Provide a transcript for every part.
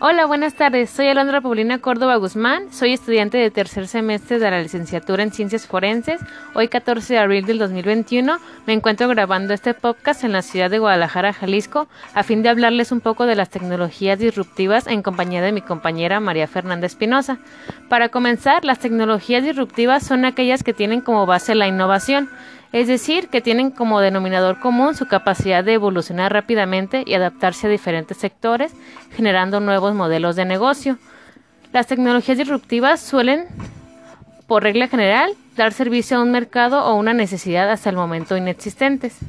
Hola, buenas tardes. Soy Alondra Paulina Córdoba Guzmán. Soy estudiante de tercer semestre de la licenciatura en Ciencias Forenses. Hoy, 14 de abril del 2021, me encuentro grabando este podcast en la ciudad de Guadalajara, Jalisco, a fin de hablarles un poco de las tecnologías disruptivas en compañía de mi compañera María Fernanda Espinosa. Para comenzar, las tecnologías disruptivas son aquellas que tienen como base la innovación es decir, que tienen como denominador común su capacidad de evolucionar rápidamente y adaptarse a diferentes sectores, generando nuevos modelos de negocio. Las tecnologías disruptivas suelen, por regla general, dar servicio a un mercado o una necesidad hasta el momento inexistentes.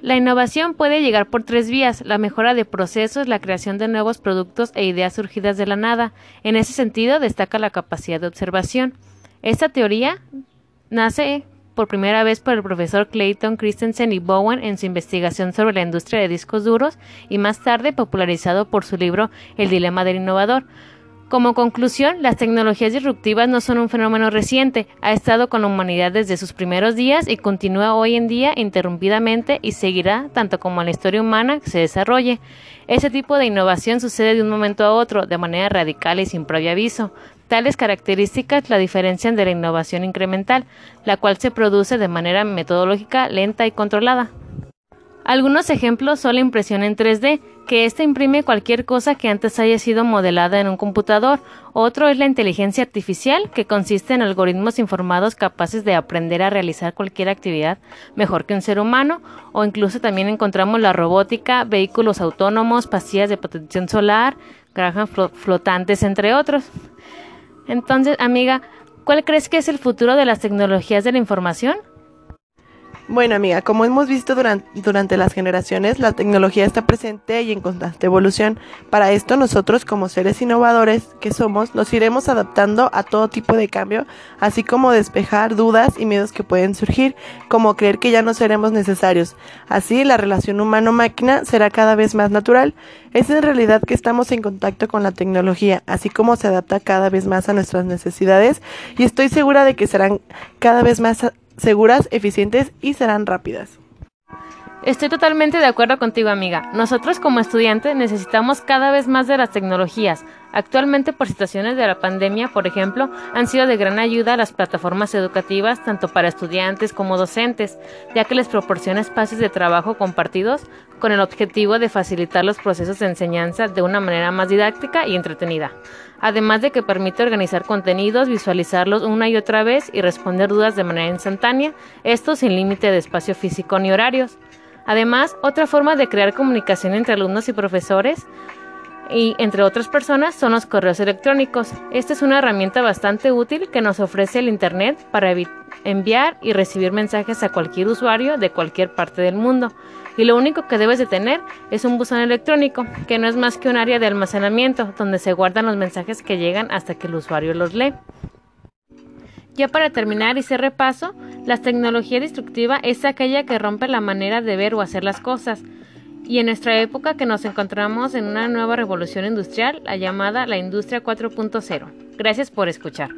La innovación puede llegar por tres vías, la mejora de procesos, la creación de nuevos productos e ideas surgidas de la nada. En ese sentido, destaca la capacidad de observación. Esta teoría nace por primera vez por el profesor Clayton Christensen y Bowen en su investigación sobre la industria de discos duros y más tarde popularizado por su libro El dilema del innovador. Como conclusión, las tecnologías disruptivas no son un fenómeno reciente, ha estado con la humanidad desde sus primeros días y continúa hoy en día interrumpidamente y seguirá tanto como la historia humana se desarrolle. Ese tipo de innovación sucede de un momento a otro, de manera radical y sin previo aviso. Tales características la diferencian de la innovación incremental, la cual se produce de manera metodológica, lenta y controlada. Algunos ejemplos son la impresión en 3D, que ésta imprime cualquier cosa que antes haya sido modelada en un computador. Otro es la inteligencia artificial, que consiste en algoritmos informados capaces de aprender a realizar cualquier actividad mejor que un ser humano. O incluso también encontramos la robótica, vehículos autónomos, pastillas de protección solar, granjas flotantes, entre otros. Entonces, amiga, ¿cuál crees que es el futuro de las tecnologías de la información? Bueno, amiga, como hemos visto durante, las generaciones, la tecnología está presente y en constante evolución. Para esto, nosotros, como seres innovadores que somos, nos iremos adaptando a todo tipo de cambio, así como despejar dudas y miedos que pueden surgir, como creer que ya no seremos necesarios. Así, la relación humano-máquina será cada vez más natural. Es en realidad que estamos en contacto con la tecnología, así como se adapta cada vez más a nuestras necesidades, y estoy segura de que serán cada vez más seguras, eficientes y serán rápidas. Estoy totalmente de acuerdo contigo, amiga. Nosotros como estudiantes necesitamos cada vez más de las tecnologías. Actualmente, por situaciones de la pandemia, por ejemplo, han sido de gran ayuda las plataformas educativas, tanto para estudiantes como docentes, ya que les proporciona espacios de trabajo compartidos con el objetivo de facilitar los procesos de enseñanza de una manera más didáctica y entretenida. Además de que permite organizar contenidos, visualizarlos una y otra vez y responder dudas de manera instantánea, esto sin límite de espacio físico ni horarios. Además, otra forma de crear comunicación entre alumnos y profesores y entre otras personas son los correos electrónicos. Esta es una herramienta bastante útil que nos ofrece el Internet para enviar y recibir mensajes a cualquier usuario de cualquier parte del mundo. Y lo único que debes de tener es un buzón electrónico, que no es más que un área de almacenamiento donde se guardan los mensajes que llegan hasta que el usuario los lee. Ya para terminar y ser repaso, la tecnología destructiva es aquella que rompe la manera de ver o hacer las cosas, y en nuestra época que nos encontramos en una nueva revolución industrial, la llamada la Industria 4.0. Gracias por escuchar.